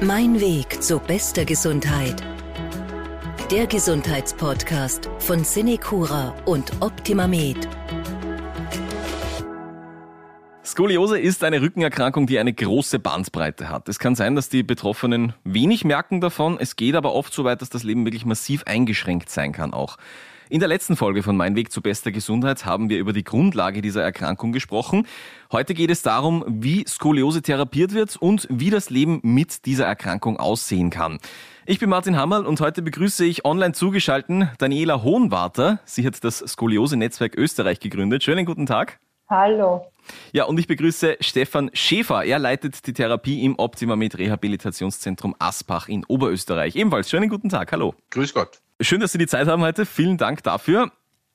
Mein Weg zu bester Gesundheit. Der Gesundheitspodcast von Cinecura und OptimaMed. Skoliose ist eine Rückenerkrankung, die eine große Bandbreite hat. Es kann sein, dass die Betroffenen wenig merken davon. Es geht aber oft so weit, dass das Leben wirklich massiv eingeschränkt sein kann auch. In der letzten Folge von Mein Weg zu bester Gesundheit haben wir über die Grundlage dieser Erkrankung gesprochen. Heute geht es darum, wie Skoliose therapiert wird und wie das Leben mit dieser Erkrankung aussehen kann. Ich bin Martin Hammerl und heute begrüße ich online zugeschalten Daniela Hohenwarter. Sie hat das Skoliose-Netzwerk Österreich gegründet. Schönen guten Tag. Hallo. Ja, und ich begrüße Stefan Schäfer. Er leitet die Therapie im Optimamed Rehabilitationszentrum Aspach in Oberösterreich. Ebenfalls schönen guten Tag. Hallo. Grüß Gott. Schön, dass Sie die Zeit haben heute. Vielen Dank dafür.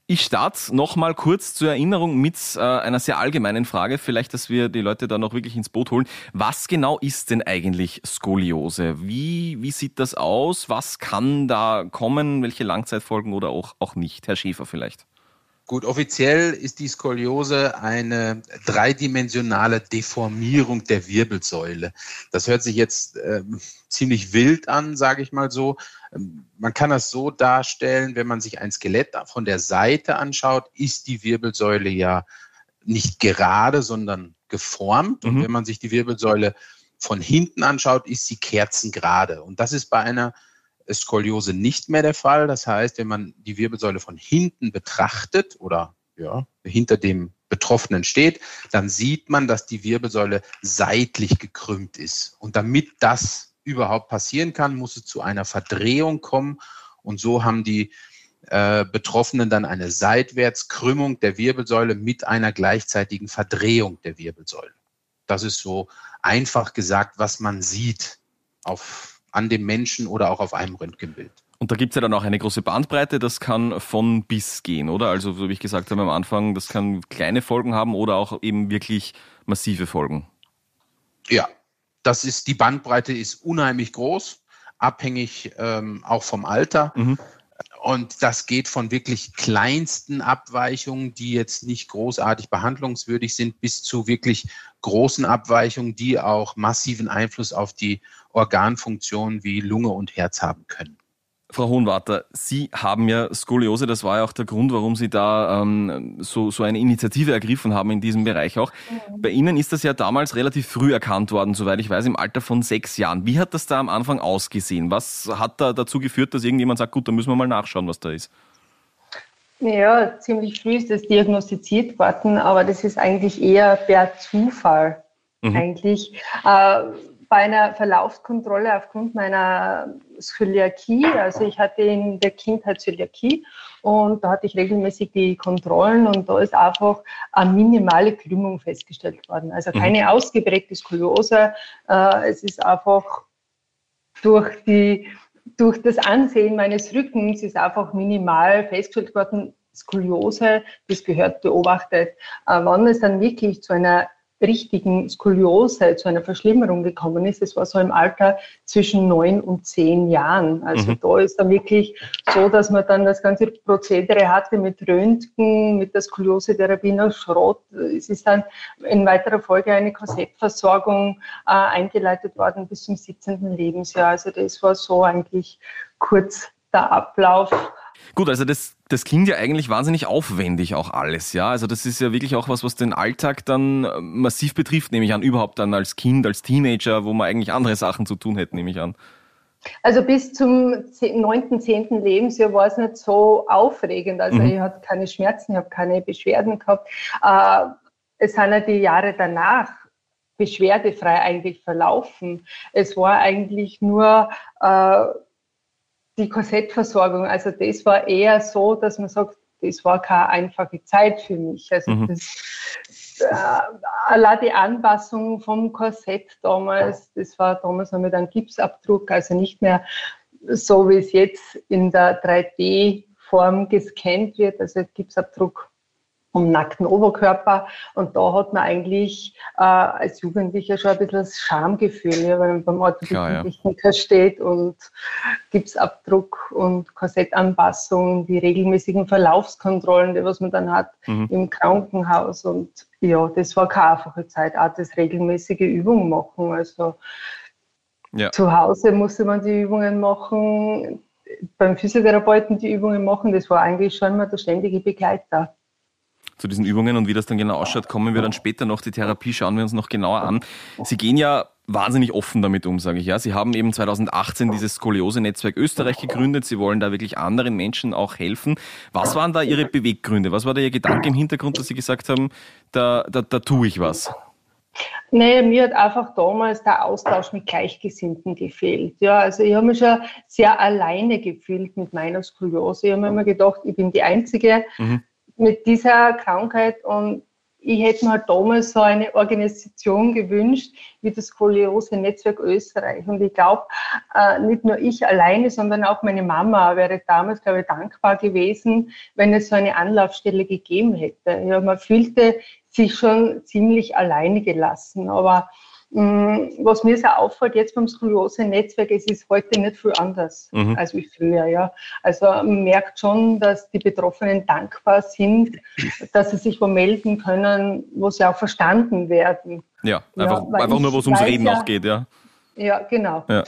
Ich starte noch mal kurz zur Erinnerung mit äh, einer sehr allgemeinen Frage, vielleicht, dass wir die Leute da noch wirklich ins Boot holen. Was genau ist denn eigentlich Skoliose? Wie, wie sieht das aus? Was kann da kommen? Welche Langzeitfolgen oder auch, auch nicht? Herr Schäfer vielleicht. Gut, offiziell ist die Skoliose eine dreidimensionale Deformierung der Wirbelsäule. Das hört sich jetzt äh, ziemlich wild an, sage ich mal so. Ähm, man kann das so darstellen, wenn man sich ein Skelett von der Seite anschaut, ist die Wirbelsäule ja nicht gerade, sondern geformt. Und mhm. wenn man sich die Wirbelsäule von hinten anschaut, ist sie kerzengerade. Und das ist bei einer Skoliose nicht mehr der Fall. Das heißt, wenn man die Wirbelsäule von hinten betrachtet oder ja, hinter dem Betroffenen steht, dann sieht man, dass die Wirbelsäule seitlich gekrümmt ist. Und damit das überhaupt passieren kann, muss es zu einer Verdrehung kommen. Und so haben die äh, Betroffenen dann eine Seitwärtskrümmung der Wirbelsäule mit einer gleichzeitigen Verdrehung der Wirbelsäule. Das ist so einfach gesagt, was man sieht auf an dem Menschen oder auch auf einem Röntgenbild. Und da gibt es ja dann auch eine große Bandbreite, das kann von bis gehen, oder? Also, so wie ich gesagt habe am Anfang, das kann kleine Folgen haben oder auch eben wirklich massive Folgen. Ja, das ist, die Bandbreite ist unheimlich groß, abhängig ähm, auch vom Alter. Mhm. Und das geht von wirklich kleinsten Abweichungen, die jetzt nicht großartig behandlungswürdig sind, bis zu wirklich großen Abweichungen, die auch massiven Einfluss auf die Organfunktionen wie Lunge und Herz haben können. Frau Hohenwarter, Sie haben ja Skoliose, das war ja auch der Grund, warum Sie da ähm, so, so eine Initiative ergriffen haben in diesem Bereich auch. Mhm. Bei Ihnen ist das ja damals relativ früh erkannt worden, soweit ich weiß, im Alter von sechs Jahren. Wie hat das da am Anfang ausgesehen? Was hat da dazu geführt, dass irgendjemand sagt, gut, da müssen wir mal nachschauen, was da ist? Ja, ziemlich früh ist das diagnostiziert worden, aber das ist eigentlich eher per Zufall. Mhm. Eigentlich. Äh, bei einer Verlaufskontrolle aufgrund meiner Zöliakie, also ich hatte in der Kindheit Zöliakie und da hatte ich regelmäßig die Kontrollen und da ist einfach eine minimale Krümmung festgestellt worden. Also mhm. keine mhm. ausgeprägte Skoliose, äh, es ist einfach durch die durch das Ansehen meines Rückens ist einfach minimal festgestellt worden, Skoliose, das gehört beobachtet. Äh, wann es dann wirklich zu einer richtigen Skoliose, zu einer Verschlimmerung gekommen ist. Es war so im Alter zwischen neun und zehn Jahren. Also mhm. da ist dann wirklich so, dass man dann das ganze Prozedere hatte mit Röntgen, mit der Skoliose-Therapie nach Schrott. Es ist dann in weiterer Folge eine Korsettversorgung äh, eingeleitet worden bis zum 17. Lebensjahr. Also das war so eigentlich kurz der Ablauf Gut, also das, das klingt ja eigentlich wahnsinnig aufwendig auch alles, ja. Also das ist ja wirklich auch was, was den Alltag dann äh, massiv betrifft, nehme ich an, überhaupt dann als Kind, als Teenager, wo man eigentlich andere Sachen zu tun hätte, nehme ich an. Also bis zum 9., 10. Lebensjahr war es nicht so aufregend. Also mhm. ich hatte keine Schmerzen, ich habe keine Beschwerden gehabt. Äh, es sind ja die Jahre danach beschwerdefrei eigentlich verlaufen. Es war eigentlich nur äh, die Korsettversorgung, also das war eher so, dass man sagt, das war keine einfache Zeit für mich. Also mhm. das, äh, allein die Anpassung vom Korsett damals, das war damals noch mit einem Gipsabdruck, also nicht mehr so, wie es jetzt in der 3D-Form gescannt wird, also Gipsabdruck um nackten Oberkörper. Und da hat man eigentlich äh, als Jugendlicher schon ein bisschen das Schamgefühl, ja, wenn man beim Orthopädie-Techniker ja. steht und Gipsabdruck und Korsettanpassung, die regelmäßigen Verlaufskontrollen, die was man dann hat mhm. im Krankenhaus. Und ja, das war keine einfache Zeit, auch das regelmäßige Übungen machen. Also Ja. Zu Hause musste man die Übungen machen, beim Physiotherapeuten die Übungen machen. Das war eigentlich schon mal der ständige Begleiter zu diesen Übungen und wie das dann genau ausschaut, kommen wir dann später noch. Die Therapie schauen wir uns noch genauer an. Sie gehen ja wahnsinnig offen damit um, sage ich ja. Sie haben eben 2018 dieses Skoliose-Netzwerk Österreich gegründet. Sie wollen da wirklich anderen Menschen auch helfen. Was waren da Ihre Beweggründe? Was war da Ihr Gedanke im Hintergrund, dass Sie gesagt haben, da, da, da tue ich was? Nee, mir hat einfach damals der Austausch mit Gleichgesinnten gefehlt. Ja, also ich habe mich schon sehr alleine gefühlt mit meiner Skoliose. Ich habe mir immer gedacht, ich bin die Einzige, mhm mit dieser Krankheit und ich hätte mir halt damals so eine Organisation gewünscht wie das Skoliose-Netzwerk Österreich. Und ich glaube, äh, nicht nur ich alleine, sondern auch meine Mama wäre damals, glaube ich, dankbar gewesen, wenn es so eine Anlaufstelle gegeben hätte. Ja, man fühlte sich schon ziemlich alleine gelassen. Aber was mir sehr auffällt jetzt beim Skoliose-Netzwerk, es ist heute nicht viel anders mhm. als wie früher. Ja. Also man merkt schon, dass die Betroffenen dankbar sind, dass sie sich wo melden können, wo sie auch verstanden werden. Ja, einfach, ja, einfach nur, wo es ums Reden ja, auch geht, ja. Ja, genau. Ja.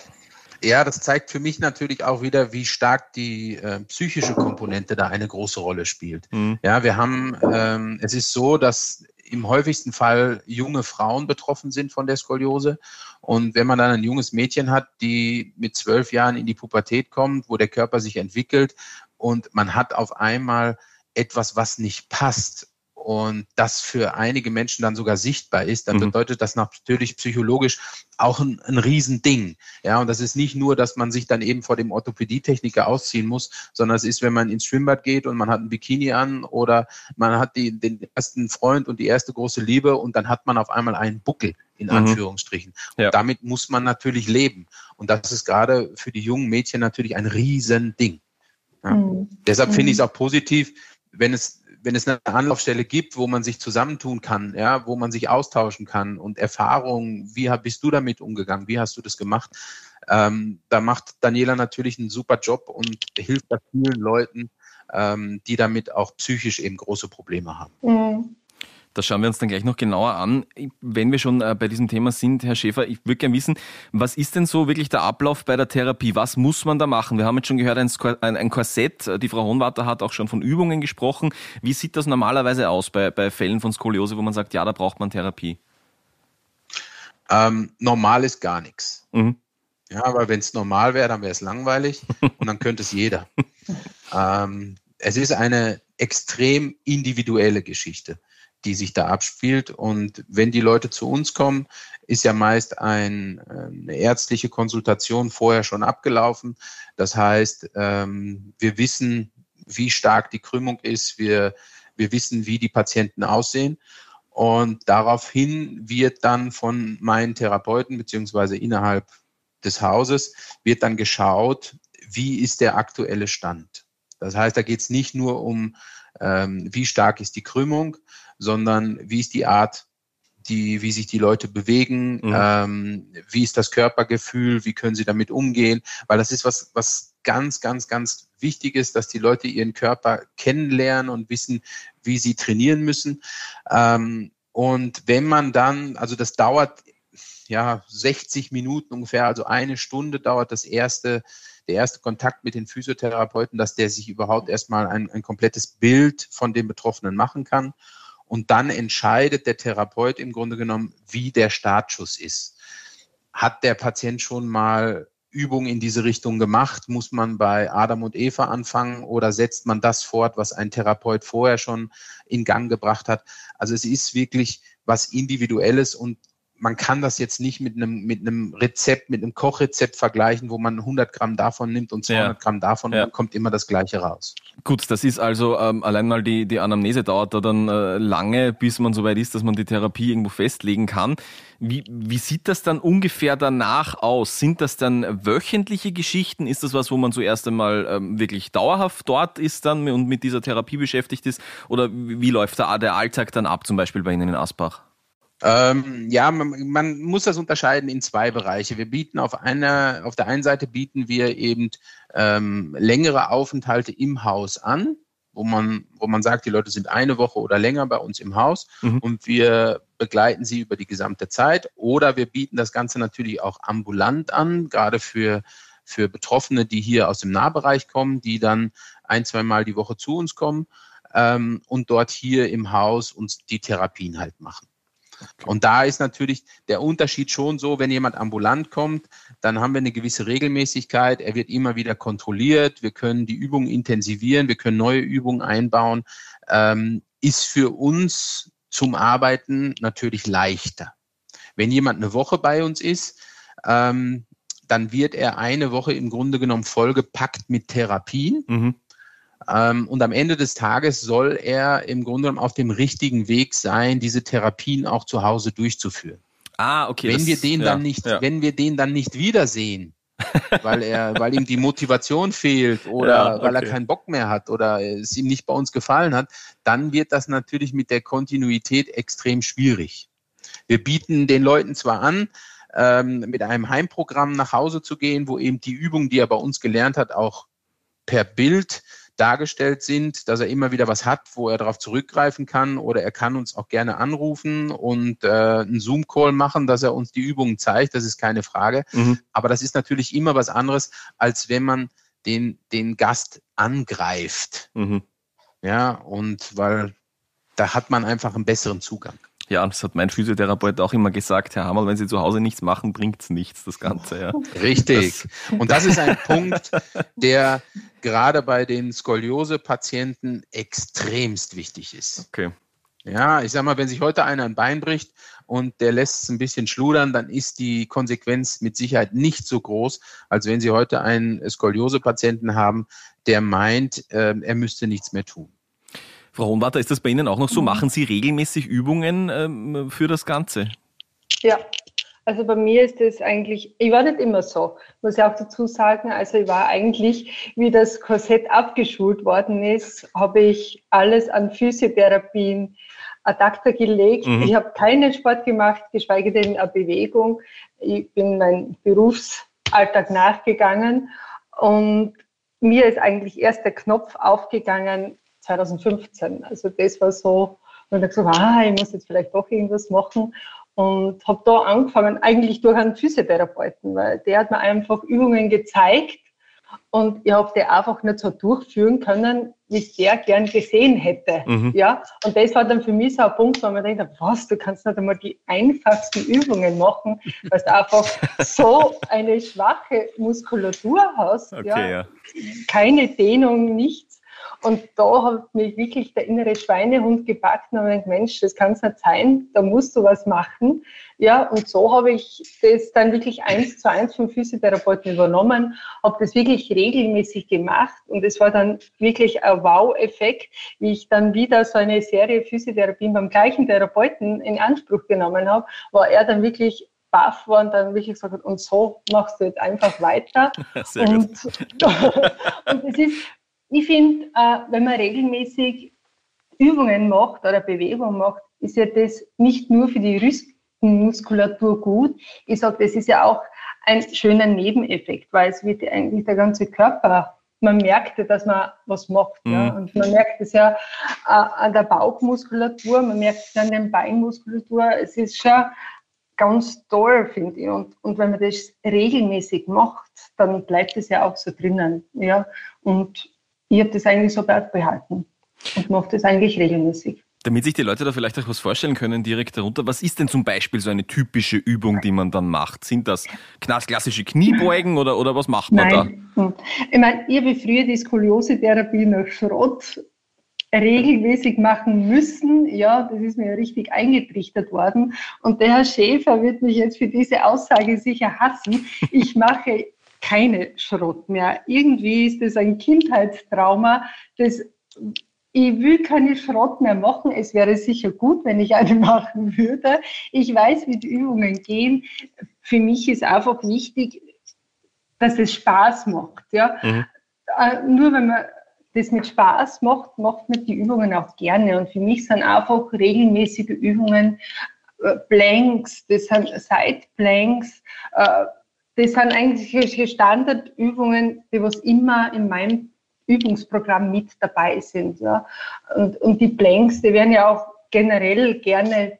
Ja, das zeigt für mich natürlich auch wieder, wie stark die äh, psychische Komponente da eine große Rolle spielt. Mhm. Ja, wir haben, ähm, es ist so, dass im häufigsten Fall junge Frauen betroffen sind von der Skoliose. Und wenn man dann ein junges Mädchen hat, die mit zwölf Jahren in die Pubertät kommt, wo der Körper sich entwickelt und man hat auf einmal etwas, was nicht passt und das für einige Menschen dann sogar sichtbar ist, dann mhm. bedeutet das natürlich psychologisch auch ein, ein Riesending. Ja, und das ist nicht nur, dass man sich dann eben vor dem Orthopädietechniker ausziehen muss, sondern es ist, wenn man ins Schwimmbad geht und man hat ein Bikini an oder man hat die, den ersten Freund und die erste große Liebe und dann hat man auf einmal einen Buckel in mhm. Anführungsstrichen. Ja. Und damit muss man natürlich leben. Und das ist gerade für die jungen Mädchen natürlich ein Riesending. Ja. Mhm. Deshalb finde ich es mhm. auch positiv, wenn es wenn es eine Anlaufstelle gibt, wo man sich zusammentun kann, ja, wo man sich austauschen kann und Erfahrungen, wie bist du damit umgegangen, wie hast du das gemacht? Ähm, da macht Daniela natürlich einen super Job und hilft da vielen Leuten, ähm, die damit auch psychisch eben große Probleme haben. Mhm. Das schauen wir uns dann gleich noch genauer an. Wenn wir schon äh, bei diesem Thema sind, Herr Schäfer, ich würde gerne wissen, was ist denn so wirklich der Ablauf bei der Therapie? Was muss man da machen? Wir haben jetzt schon gehört, ein, Korsett. Die Frau Hohenwarter hat auch schon von Übungen gesprochen. Wie sieht das normalerweise aus bei, bei Fällen von Skoliose, wo man sagt, ja, da braucht man Therapie? Ähm, normal ist gar nichts. Mhm. Ja, aber wenn es normal wäre, dann wäre es langweilig und dann könnte es jeder. ähm, es ist eine extrem individuelle Geschichte die sich da abspielt. Und wenn die Leute zu uns kommen, ist ja meist ein, äh, eine ärztliche Konsultation vorher schon abgelaufen. Das heißt, ähm, wir wissen, wie stark die Krümmung ist. Wir, wir wissen, wie die Patienten aussehen. Und daraufhin wird dann von meinen Therapeuten beziehungsweise innerhalb des Hauses wird dann geschaut, wie ist der aktuelle Stand. Das heißt, da geht es nicht nur um, ähm, wie stark ist die Krümmung, sondern wie ist die Art, die, wie sich die Leute bewegen, mhm. ähm, wie ist das Körpergefühl, wie können sie damit umgehen, weil das ist was, was ganz, ganz, ganz wichtig ist, dass die Leute ihren Körper kennenlernen und wissen, wie sie trainieren müssen. Ähm, und wenn man dann, also das dauert ja 60 Minuten ungefähr, also eine Stunde dauert das erste der erste Kontakt mit den Physiotherapeuten, dass der sich überhaupt erstmal ein, ein komplettes Bild von dem Betroffenen machen kann. Und dann entscheidet der Therapeut im Grunde genommen, wie der Startschuss ist. Hat der Patient schon mal Übungen in diese Richtung gemacht? Muss man bei Adam und Eva anfangen oder setzt man das fort, was ein Therapeut vorher schon in Gang gebracht hat? Also es ist wirklich was Individuelles und man kann das jetzt nicht mit einem, mit einem Rezept, mit einem Kochrezept vergleichen, wo man 100 Gramm davon nimmt und 200 ja. Gramm davon ja. und dann kommt immer das Gleiche raus. Gut, das ist also ähm, allein mal die, die Anamnese dauert da dann äh, lange, bis man so weit ist, dass man die Therapie irgendwo festlegen kann. Wie, wie sieht das dann ungefähr danach aus? Sind das dann wöchentliche Geschichten? Ist das was, wo man zuerst einmal ähm, wirklich dauerhaft dort ist dann und mit dieser Therapie beschäftigt ist? Oder wie, wie läuft da der Alltag dann ab, zum Beispiel bei Ihnen in Asbach? Ähm, ja, man, man, muss das unterscheiden in zwei Bereiche. Wir bieten auf einer, auf der einen Seite bieten wir eben ähm, längere Aufenthalte im Haus an. wo man, wo man sagt, die Leute sind eine Woche oder länger bei uns im Haus mhm. und wir begleiten sie über die gesamte Zeit. Oder wir bieten das Ganze natürlich auch ambulant an, gerade für, für Betroffene, die hier aus dem Nahbereich kommen, die dann ein, zwei Mal die Woche zu uns kommen ähm, und dort hier im Haus uns die Therapien halt machen. Okay. Und da ist natürlich der Unterschied schon so, wenn jemand ambulant kommt, dann haben wir eine gewisse Regelmäßigkeit. Er wird immer wieder kontrolliert. Wir können die Übungen intensivieren. Wir können neue Übungen einbauen. Ähm, ist für uns zum Arbeiten natürlich leichter. Wenn jemand eine Woche bei uns ist, ähm, dann wird er eine Woche im Grunde genommen vollgepackt mit Therapien. Mhm. Ähm, und am Ende des Tages soll er im Grunde genommen auf dem richtigen Weg sein, diese Therapien auch zu Hause durchzuführen. Ah, okay. Wenn das, wir den ja, dann nicht, ja. wenn wir den dann nicht wiedersehen, weil er, weil ihm die Motivation fehlt oder ja, okay. weil er keinen Bock mehr hat oder es ihm nicht bei uns gefallen hat, dann wird das natürlich mit der Kontinuität extrem schwierig. Wir bieten den Leuten zwar an, ähm, mit einem Heimprogramm nach Hause zu gehen, wo eben die Übungen, die er bei uns gelernt hat, auch per Bild dargestellt sind, dass er immer wieder was hat, wo er darauf zurückgreifen kann oder er kann uns auch gerne anrufen und äh, einen Zoom-Call machen, dass er uns die Übungen zeigt, das ist keine Frage. Mhm. Aber das ist natürlich immer was anderes, als wenn man den, den Gast angreift. Mhm. Ja, und weil da hat man einfach einen besseren Zugang. Ja, das hat mein Physiotherapeut auch immer gesagt, Herr Hammerl, wenn Sie zu Hause nichts machen, bringt's nichts, das Ganze. Ja. Richtig. Das und das ist ein Punkt, der gerade bei den Skoliose-Patienten extremst wichtig ist. Okay. Ja, ich sag mal, wenn sich heute einer ein Bein bricht und der lässt es ein bisschen schludern, dann ist die Konsequenz mit Sicherheit nicht so groß, als wenn Sie heute einen Skoliose-Patienten haben, der meint, äh, er müsste nichts mehr tun. Frau Hohenwarter, ist das bei Ihnen auch noch so? Mhm. Machen Sie regelmäßig Übungen ähm, für das Ganze? Ja, also bei mir ist es eigentlich, ich war nicht immer so, muss ich auch dazu sagen. Also ich war eigentlich, wie das Korsett abgeschult worden ist, habe ich alles an Physiotherapien ad acta gelegt. Mhm. Ich habe keinen Sport gemacht, geschweige denn eine Bewegung. Ich bin mein Berufsalltag nachgegangen und mir ist eigentlich erst der Knopf aufgegangen, 2015. Also das war so, und ich gesagt, ah, ich muss jetzt vielleicht doch irgendwas machen. Und habe da angefangen, eigentlich durch einen Physiotherapeuten, weil der hat mir einfach Übungen gezeigt und ich habe die einfach nicht so durchführen können, wie ich der gern gesehen hätte. Mhm. Ja? Und das war dann für mich so ein Punkt, wo man denkt, was, du kannst nicht einmal die einfachsten Übungen machen, weil du einfach so eine schwache Muskulatur hast. Okay, ja? ja. Keine Dehnung, nichts. Und da hat mich wirklich der innere Schweinehund gepackt und habe gedacht, Mensch, das kann es nicht sein, da musst du was machen. Ja, und so habe ich das dann wirklich eins zu eins vom Physiotherapeuten übernommen, habe das wirklich regelmäßig gemacht und es war dann wirklich ein Wow-Effekt, wie ich dann wieder so eine Serie Physiotherapien beim gleichen Therapeuten in Anspruch genommen habe, war er dann wirklich baff war und dann wirklich gesagt hat, und so machst du jetzt einfach weiter. Sehr und, und es ist ich finde, äh, wenn man regelmäßig Übungen macht oder Bewegung macht, ist ja das nicht nur für die Rüstenmuskulatur gut. Ich sage, das ist ja auch ein schöner Nebeneffekt, weil es wird eigentlich der ganze Körper, man merkt ja, dass man was macht. Mhm. Ja? Und man merkt es ja äh, an der Bauchmuskulatur, man merkt es an der Beinmuskulatur. Es ist schon ganz toll, finde ich. Und, und wenn man das regelmäßig macht, dann bleibt es ja auch so drinnen. Ja? Und ich habe das eigentlich so beibehalten und mache das eigentlich regelmäßig. Damit sich die Leute da vielleicht auch was vorstellen können, direkt darunter, was ist denn zum Beispiel so eine typische Übung, die man dann macht? Sind das klassische Kniebeugen oder, oder was macht man Nein. da? Ich meine, ich habe früher die Skoliose-Therapie nach Schrott regelmäßig machen müssen. Ja, das ist mir richtig eingetrichtert worden. Und der Herr Schäfer wird mich jetzt für diese Aussage sicher hassen. Ich mache keine Schrott mehr. Irgendwie ist das ein Kindheitstrauma, das ich will keine Schrott mehr machen. Es wäre sicher gut, wenn ich eine machen würde. Ich weiß, wie die Übungen gehen. Für mich ist einfach wichtig, dass es Spaß macht. Ja? Mhm. Äh, nur wenn man das mit Spaß macht, macht man die Übungen auch gerne. Und für mich sind einfach regelmäßige Übungen äh, Blanks, das sind Side Blanks, äh, das sind eigentlich Standardübungen, die was immer in meinem Übungsprogramm mit dabei sind. Ja. Und, und die Blanks, die werden ja auch generell gerne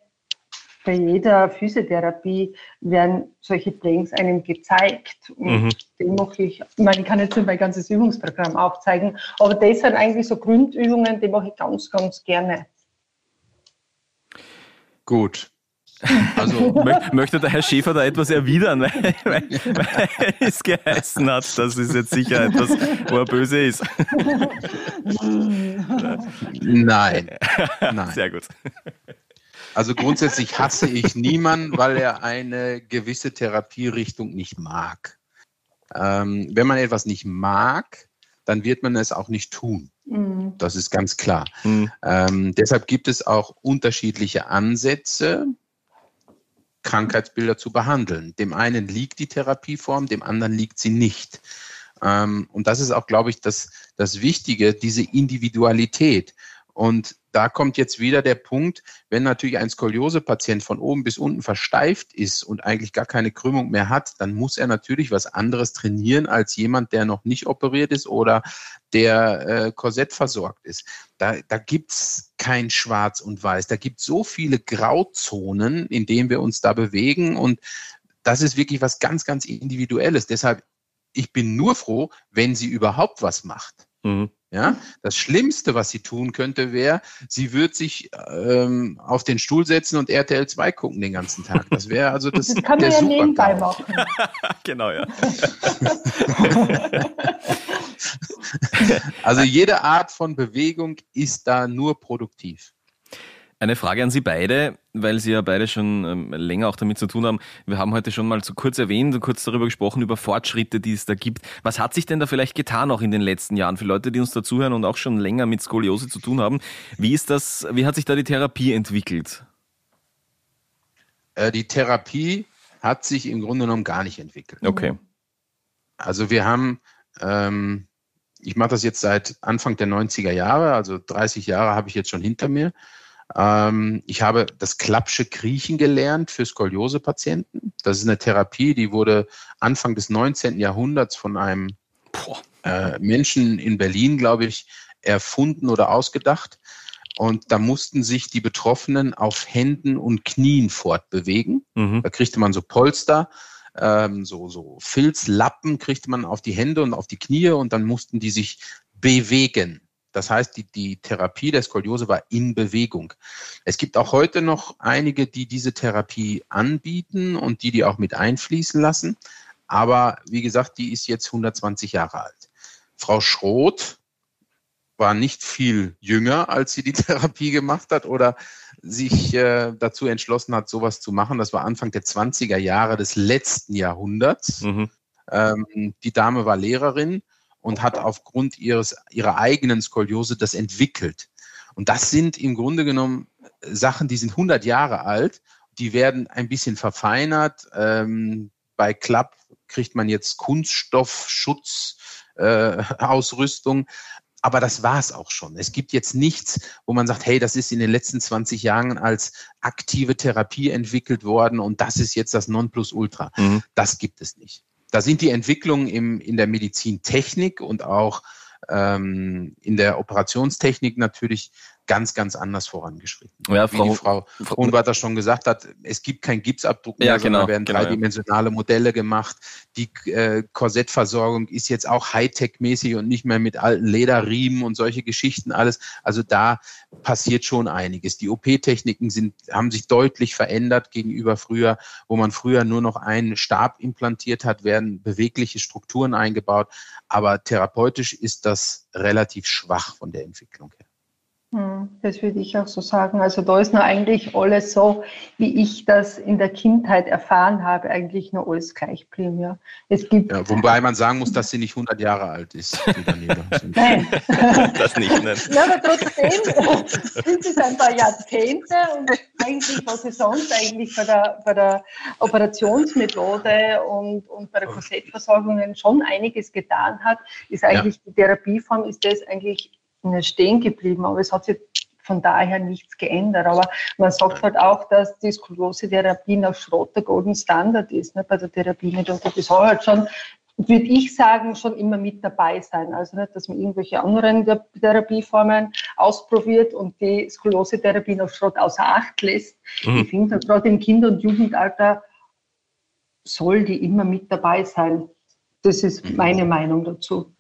bei jeder Physiotherapie werden solche Blanks einem gezeigt. Und mhm. den mache ich, ich meine, ich kann jetzt nicht mein ganzes Übungsprogramm aufzeigen, aber das sind eigentlich so Grundübungen, die mache ich ganz, ganz gerne. Gut. Also möchte der Herr Schäfer da etwas erwidern, weil, weil, weil es geheißen hat, das ist jetzt sicher etwas, wo er böse ist. Nein. Nein. Sehr gut. Also grundsätzlich hasse ich niemanden, weil er eine gewisse Therapierichtung nicht mag. Ähm, wenn man etwas nicht mag, dann wird man es auch nicht tun. Mhm. Das ist ganz klar. Mhm. Ähm, deshalb gibt es auch unterschiedliche Ansätze, Krankheitsbilder zu behandeln. Dem einen liegt die Therapieform, dem anderen liegt sie nicht. Ähm, und das ist auch, glaube ich, das, das Wichtige, diese Individualität. Und da kommt jetzt wieder der Punkt, wenn natürlich ein Skoliose-Patient von oben bis unten versteift ist und eigentlich gar keine Krümmung mehr hat, dann muss er natürlich was anderes trainieren als jemand, der noch nicht operiert ist oder der äh, Korsett versorgt ist. Da, da gibt's kein Schwarz und Weiß. Da gibt so viele Grauzonen, in denen wir uns da bewegen. Und das ist wirklich was ganz, ganz Individuelles. Deshalb, ich bin nur froh, wenn sie überhaupt was macht. Mhm. Ja, das Schlimmste, was sie tun könnte, wäre, sie würde sich ähm, auf den Stuhl setzen und RTL 2 gucken den ganzen Tag. Das wäre also das. Das kann man ja nebenbei machen. genau, ja. also jede Art von Bewegung ist da nur produktiv. Eine Frage an Sie beide, weil Sie ja beide schon ähm, länger auch damit zu tun haben. Wir haben heute schon mal so kurz erwähnt und kurz darüber gesprochen, über Fortschritte, die es da gibt. Was hat sich denn da vielleicht getan auch in den letzten Jahren für Leute, die uns dazuhören und auch schon länger mit Skoliose zu tun haben? Wie ist das, wie hat sich da die Therapie entwickelt? Äh, die Therapie hat sich im Grunde genommen gar nicht entwickelt. Okay. Also wir haben, ähm, ich mache das jetzt seit Anfang der 90er Jahre, also 30 Jahre habe ich jetzt schon hinter mir. Ähm, ich habe das Klappsche Kriechen gelernt für Skoliose-Patienten. Das ist eine Therapie, die wurde Anfang des 19. Jahrhunderts von einem äh, Menschen in Berlin, glaube ich, erfunden oder ausgedacht. Und da mussten sich die Betroffenen auf Händen und Knien fortbewegen. Mhm. Da kriegte man so Polster, ähm, so, so Filzlappen kriegte man auf die Hände und auf die Knie und dann mussten die sich bewegen. Das heißt, die, die Therapie der Skoliose war in Bewegung. Es gibt auch heute noch einige, die diese Therapie anbieten und die die auch mit einfließen lassen. Aber wie gesagt, die ist jetzt 120 Jahre alt. Frau Schroth war nicht viel jünger, als sie die Therapie gemacht hat oder sich äh, dazu entschlossen hat, sowas zu machen. Das war Anfang der 20er Jahre des letzten Jahrhunderts. Mhm. Ähm, die Dame war Lehrerin und hat aufgrund ihres, ihrer eigenen Skoliose das entwickelt. Und das sind im Grunde genommen Sachen, die sind 100 Jahre alt, die werden ein bisschen verfeinert. Ähm, bei Klapp kriegt man jetzt Kunststoffschutzausrüstung. Äh, aber das war es auch schon. Es gibt jetzt nichts, wo man sagt, hey, das ist in den letzten 20 Jahren als aktive Therapie entwickelt worden und das ist jetzt das Nonplusultra. Mhm. Das gibt es nicht. Da sind die Entwicklungen im, in der Medizintechnik und auch ähm, in der Operationstechnik natürlich ganz, ganz anders vorangeschritten. Ja, Frau, Wie die Frau Unweiter schon gesagt hat, es gibt kein Gipsabdruck mehr, ja, genau, sondern werden genau, dreidimensionale Modelle gemacht. Die äh, Korsettversorgung ist jetzt auch Hightech-mäßig und nicht mehr mit alten Lederriemen und solche Geschichten alles. Also da passiert schon einiges. Die OP-Techniken sind, haben sich deutlich verändert gegenüber früher, wo man früher nur noch einen Stab implantiert hat, werden bewegliche Strukturen eingebaut. Aber therapeutisch ist das relativ schwach von der Entwicklung her. Hm, das würde ich auch so sagen. Also da ist nur eigentlich alles so, wie ich das in der Kindheit erfahren habe, eigentlich nur alles gleich geblieben. Ja. Es gibt ja, wobei man sagen muss, dass sie nicht 100 Jahre alt ist. Nein. das nicht, nein. Ja, aber trotzdem sind es ein paar Jahrzehnte und eigentlich, was sie sonst eigentlich bei der, bei der Operationsmethode und, und bei der Korsettversorgung schon einiges getan hat, ist eigentlich ja. die Therapieform, ist das eigentlich stehen geblieben, aber es hat sich von daher nichts geändert. Aber man sagt halt auch, dass die Skoliose-Therapie nach Schrott der Golden Standard ist ne, bei der Therapiemethode. Das hat halt schon würde ich sagen, schon immer mit dabei sein. Also nicht, dass man irgendwelche anderen Therapieformen ausprobiert und die Skoliose-Therapie noch Schrott außer Acht lässt. Mhm. Ich finde, gerade im Kinder- und Jugendalter soll die immer mit dabei sein. Das ist mhm. meine Meinung dazu.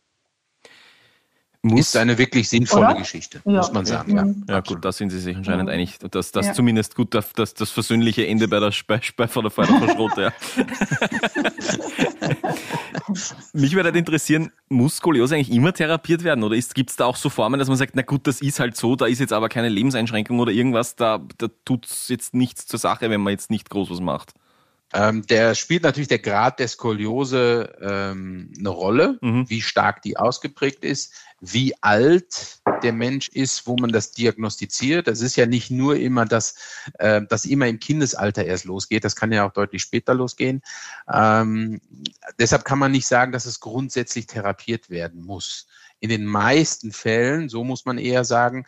Muss, ist eine wirklich sinnvolle Oder? Geschichte, ja. muss man sagen. Ja, ja gut, da sind Sie sich anscheinend ja. einig, dass das ja. zumindest gut das, das, das versöhnliche Ende bei der Spe von der Feuerverschrote. Ja. Mich würde halt interessieren, muss Skoliose eigentlich immer therapiert werden oder gibt es da auch so Formen, dass man sagt, na gut, das ist halt so, da ist jetzt aber keine Lebenseinschränkung oder irgendwas, da, da tut es jetzt nichts zur Sache, wenn man jetzt nicht groß was macht? Ähm, der spielt natürlich der Grad der Skoliose ähm, eine Rolle, mhm. wie stark die ausgeprägt ist, wie alt der Mensch ist, wo man das diagnostiziert. Das ist ja nicht nur immer das, äh, dass immer im Kindesalter erst losgeht. Das kann ja auch deutlich später losgehen. Ähm, deshalb kann man nicht sagen, dass es grundsätzlich therapiert werden muss. In den meisten Fällen, so muss man eher sagen,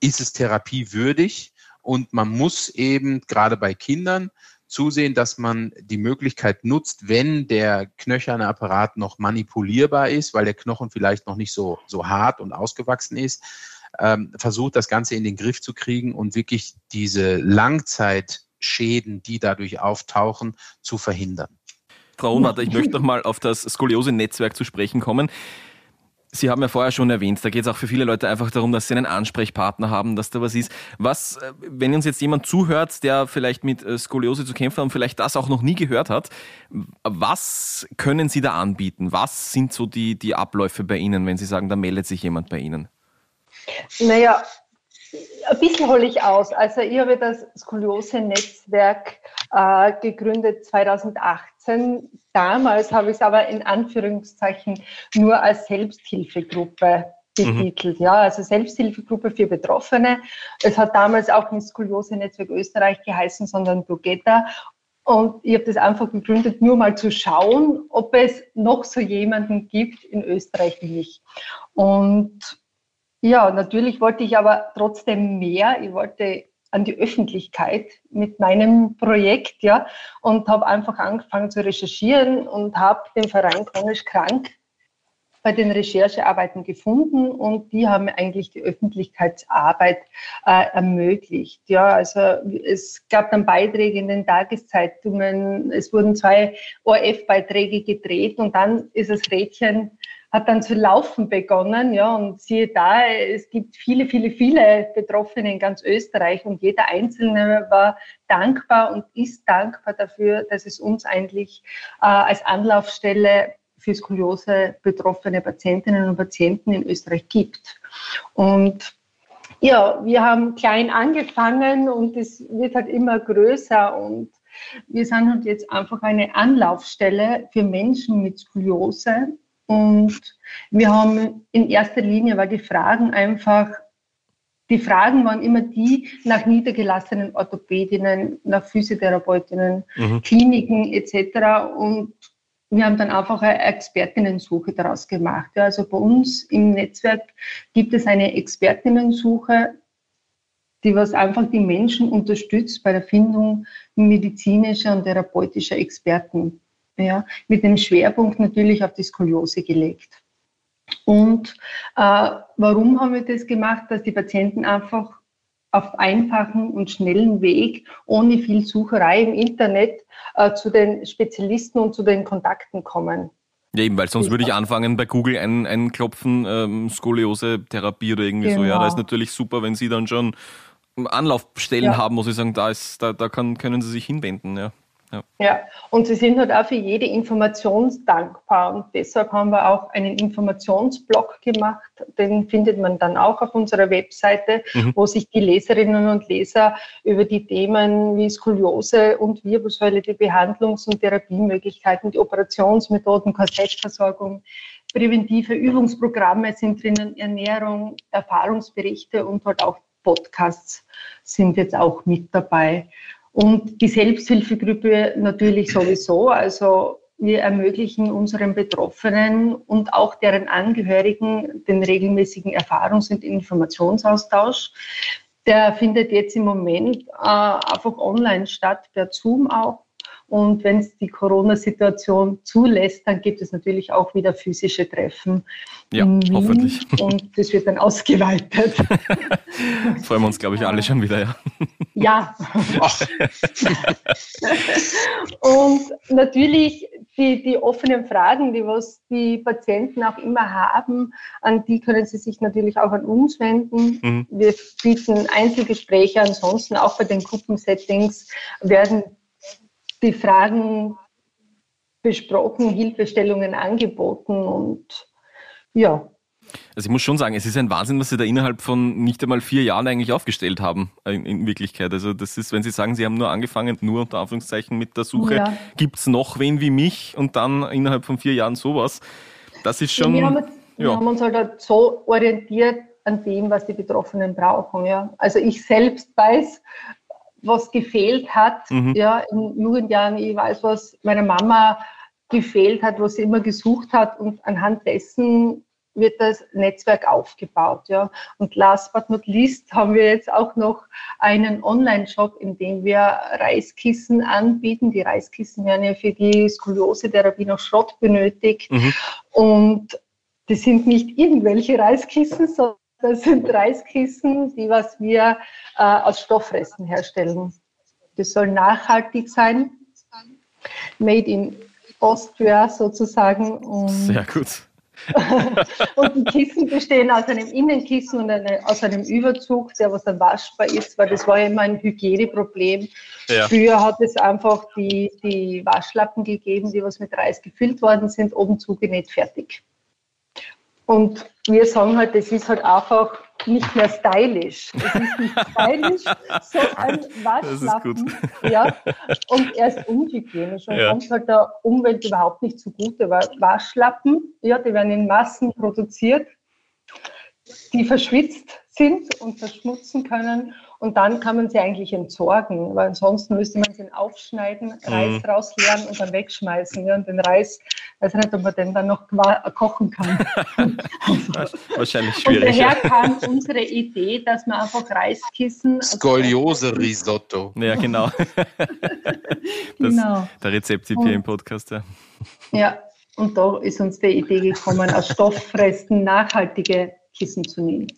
ist es therapiewürdig und man muss eben gerade bei Kindern zusehen, dass man die Möglichkeit nutzt, wenn der knöcherne Apparat noch manipulierbar ist, weil der Knochen vielleicht noch nicht so, so hart und ausgewachsen ist, ähm, versucht das Ganze in den Griff zu kriegen und wirklich diese Langzeitschäden, die dadurch auftauchen, zu verhindern. Frau Unmatter, ich möchte noch mal auf das Skoliose-Netzwerk zu sprechen kommen. Sie haben ja vorher schon erwähnt, da geht es auch für viele Leute einfach darum, dass sie einen Ansprechpartner haben, dass da was ist. Was, äh, wenn uns jetzt jemand zuhört, der vielleicht mit äh, Skoliose zu kämpfen hat und vielleicht das auch noch nie gehört hat, was können Sie da anbieten? Was sind so die, die Abläufe bei Ihnen, wenn Sie sagen, da meldet sich jemand bei Ihnen? Naja, ein bisschen hole ich aus. Also ich habe das Skoliose-Netzwerk äh, gegründet 2018. Damals habe ich es aber in Anführungszeichen nur als Selbsthilfegruppe betitelt. Mhm. Ja, also Selbsthilfegruppe für Betroffene. Es hat damals auch nicht Skoliose-Netzwerk Österreich geheißen, sondern Bugetta. Und ich habe das einfach gegründet, nur mal zu schauen, ob es noch so jemanden gibt in Österreich wie ich. Und ja, natürlich wollte ich aber trotzdem mehr. Ich wollte an die Öffentlichkeit mit meinem Projekt, ja, und habe einfach angefangen zu recherchieren und habe den Verein Chronisch Krank bei den Recherchearbeiten gefunden und die haben eigentlich die Öffentlichkeitsarbeit äh, ermöglicht. Ja, also es gab dann Beiträge in den Tageszeitungen, es wurden zwei ORF-Beiträge gedreht und dann ist das Rädchen hat dann zu laufen begonnen. Ja, und siehe da, es gibt viele, viele, viele Betroffene in ganz Österreich und jeder Einzelne war dankbar und ist dankbar dafür, dass es uns eigentlich äh, als Anlaufstelle für Skoliose betroffene Patientinnen und Patienten in Österreich gibt. Und ja, wir haben klein angefangen und es wird halt immer größer und wir sind halt jetzt einfach eine Anlaufstelle für Menschen mit Skoliose, und wir haben in erster Linie, weil die Fragen einfach, die Fragen waren immer die nach niedergelassenen Orthopädinnen, nach Physiotherapeutinnen, mhm. Kliniken etc. Und wir haben dann einfach eine Expertinnensuche daraus gemacht. Ja, also bei uns im Netzwerk gibt es eine Expertinnensuche, die was einfach die Menschen unterstützt bei der Findung medizinischer und therapeutischer Experten ja, mit dem Schwerpunkt natürlich auf die Skoliose gelegt. Und äh, warum haben wir das gemacht? Dass die Patienten einfach auf einfachen und schnellen Weg, ohne viel Sucherei im Internet, äh, zu den Spezialisten und zu den Kontakten kommen. Ja, eben, weil sonst würde ich anfangen, bei Google ein, einklopfen, ähm, Skoliose-Therapie oder irgendwie genau. so. Ja, da ist genau. natürlich super, wenn Sie dann schon Anlaufstellen ja. haben, muss ich sagen, da, ist, da, da kann, können Sie sich hinwenden. Ja. Ja. ja, und sie sind halt auch für jede Information dankbar. Und deshalb haben wir auch einen Informationsblog gemacht. Den findet man dann auch auf unserer Webseite, mhm. wo sich die Leserinnen und Leser über die Themen wie Skoliose und Wirbelsäule, die Behandlungs- und Therapiemöglichkeiten, die Operationsmethoden, Korsettversorgung, präventive Übungsprogramme sind drinnen, Ernährung, Erfahrungsberichte und halt auch Podcasts sind jetzt auch mit dabei. Und die Selbsthilfegruppe natürlich sowieso. Also wir ermöglichen unseren Betroffenen und auch deren Angehörigen den regelmäßigen Erfahrungs- und Informationsaustausch. Der findet jetzt im Moment äh, einfach online statt, per Zoom auch. Und wenn es die Corona-Situation zulässt, dann gibt es natürlich auch wieder physische Treffen. Ja, hoffentlich. Und das wird dann ausgeweitet. Freuen wir uns, glaube ich, alle schon wieder, ja. Ja. und natürlich die, die offenen Fragen, die was die Patienten auch immer haben, an die können sie sich natürlich auch an uns wenden. Mhm. Wir bieten Einzelgespräche, ansonsten auch bei den Gruppensettings werden die Fragen besprochen, Hilfestellungen angeboten und ja, also ich muss schon sagen, es ist ein Wahnsinn, was Sie da innerhalb von nicht einmal vier Jahren eigentlich aufgestellt haben, in, in Wirklichkeit. Also das ist, wenn Sie sagen, Sie haben nur angefangen, nur unter Anführungszeichen mit der Suche, ja. gibt es noch wen wie mich und dann innerhalb von vier Jahren sowas. Das ist schon. Wir haben, uns, ja. wir haben uns halt so orientiert an dem, was die Betroffenen brauchen. Ja. Also ich selbst weiß, was gefehlt hat mhm. ja, in Jugendjahren. Ich weiß, was meiner Mama gefehlt hat, was sie immer gesucht hat und anhand dessen wird das Netzwerk aufgebaut. Ja. Und last but not least haben wir jetzt auch noch einen Online-Shop, in dem wir Reiskissen anbieten. Die Reiskissen werden ja für die Skoliose-Therapie noch Schrott benötigt. Mhm. Und das sind nicht irgendwelche Reiskissen, sondern das sind Reiskissen, die was wir äh, aus Stoffresten herstellen. Das soll nachhaltig sein, made in Austria sozusagen. Und Sehr gut. und die Kissen bestehen aus einem Innenkissen und eine, aus einem Überzug, der was dann waschbar ist, weil das war ja immer ein Hygieneproblem. Ja. Früher hat es einfach die, die Waschlappen gegeben, die was mit Reis gefüllt worden sind, oben zugenäht, fertig. Und wir sagen halt, das ist halt einfach nicht mehr stylisch. Es ist nicht stylisch, so ein Waschlappen. Ja, und er ist unhygienisch und ja. kommt halt der Umwelt überhaupt nicht zugute, weil Waschlappen, ja, die werden in Massen produziert, die verschwitzt sind und verschmutzen können und dann kann man sie eigentlich entsorgen, weil ansonsten müsste man sie aufschneiden, Reis mhm. rausleeren und dann wegschmeißen. Ja, und den Reis, weiß ich nicht, ob man den dann noch kochen kann. Wahrscheinlich schwierig. Und daher kam unsere Idee, dass man einfach Reiskissen. Skoliose-Risotto. Ja, genau. das, genau. Der Rezepttipp hier im Podcast, ja. Ja, und da ist uns die Idee gekommen, aus Stofffresten nachhaltige Kissen zu nehmen.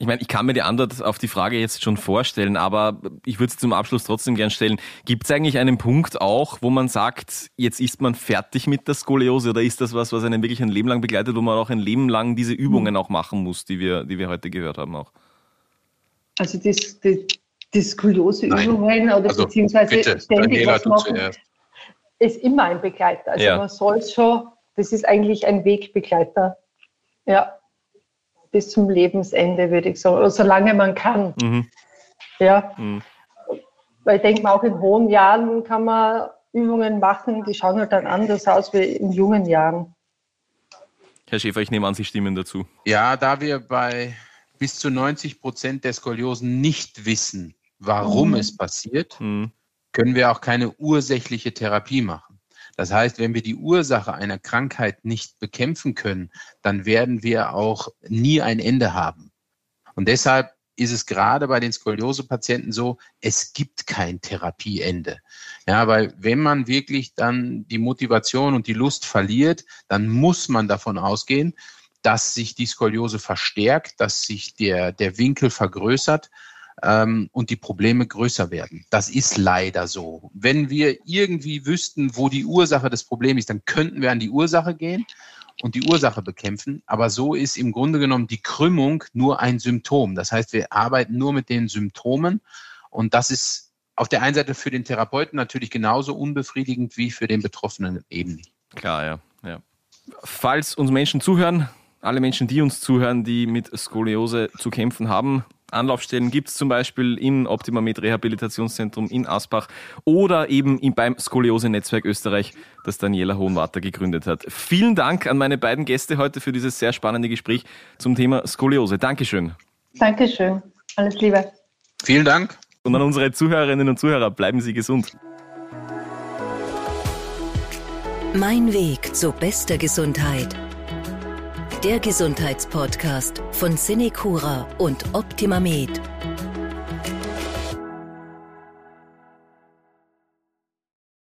Ich meine, ich kann mir die Antwort auf die Frage jetzt schon vorstellen, aber ich würde sie zum Abschluss trotzdem gern stellen. Gibt es eigentlich einen Punkt auch, wo man sagt, jetzt ist man fertig mit der Skoliose oder ist das was, was einen wirklich ein Leben lang begleitet, wo man auch ein Leben lang diese Übungen auch machen muss, die wir, die wir heute gehört haben auch? Also das, das, die Skoliose-Übungen oder also, beziehungsweise bitte, ständig Daniela, was machen, ist immer ein Begleiter. Also ja. man soll schon, das ist eigentlich ein Wegbegleiter. Ja bis zum Lebensende, würde ich sagen, oder solange man kann. Mhm. Ja. Mhm. Weil ich denke mal, auch in hohen Jahren kann man Übungen machen, die schauen halt dann anders aus wie in jungen Jahren. Herr Schäfer, ich nehme an, Sie stimmen dazu. Ja, da wir bei bis zu 90 Prozent der Skoliosen nicht wissen, warum mhm. es passiert, mhm. können wir auch keine ursächliche Therapie machen. Das heißt, wenn wir die Ursache einer Krankheit nicht bekämpfen können, dann werden wir auch nie ein Ende haben. Und deshalb ist es gerade bei den Skoliose-Patienten so, es gibt kein Therapieende. Ja, weil wenn man wirklich dann die Motivation und die Lust verliert, dann muss man davon ausgehen, dass sich die Skoliose verstärkt, dass sich der, der Winkel vergrößert ähm, und die Probleme größer werden. Das ist leider so. Wenn wir irgendwie wüssten, wo die Ursache des Problems ist, dann könnten wir an die Ursache gehen und die Ursache bekämpfen. Aber so ist im Grunde genommen die Krümmung nur ein Symptom. Das heißt, wir arbeiten nur mit den Symptomen und das ist auf der einen Seite für den Therapeuten natürlich genauso unbefriedigend wie für den Betroffenen eben Klar, ja. ja. Falls uns Menschen zuhören, alle Menschen, die uns zuhören, die mit Skoliose zu kämpfen haben, Anlaufstellen gibt es zum Beispiel im Optimamed Rehabilitationszentrum in Asbach oder eben beim Skoliose-Netzwerk Österreich, das Daniela Hohenwarter gegründet hat. Vielen Dank an meine beiden Gäste heute für dieses sehr spannende Gespräch zum Thema Skoliose. Dankeschön. Dankeschön. Alles Liebe. Vielen Dank. Und an unsere Zuhörerinnen und Zuhörer, bleiben Sie gesund. Mein Weg zu bester Gesundheit der Gesundheitspodcast von Cinecura und Optimamed.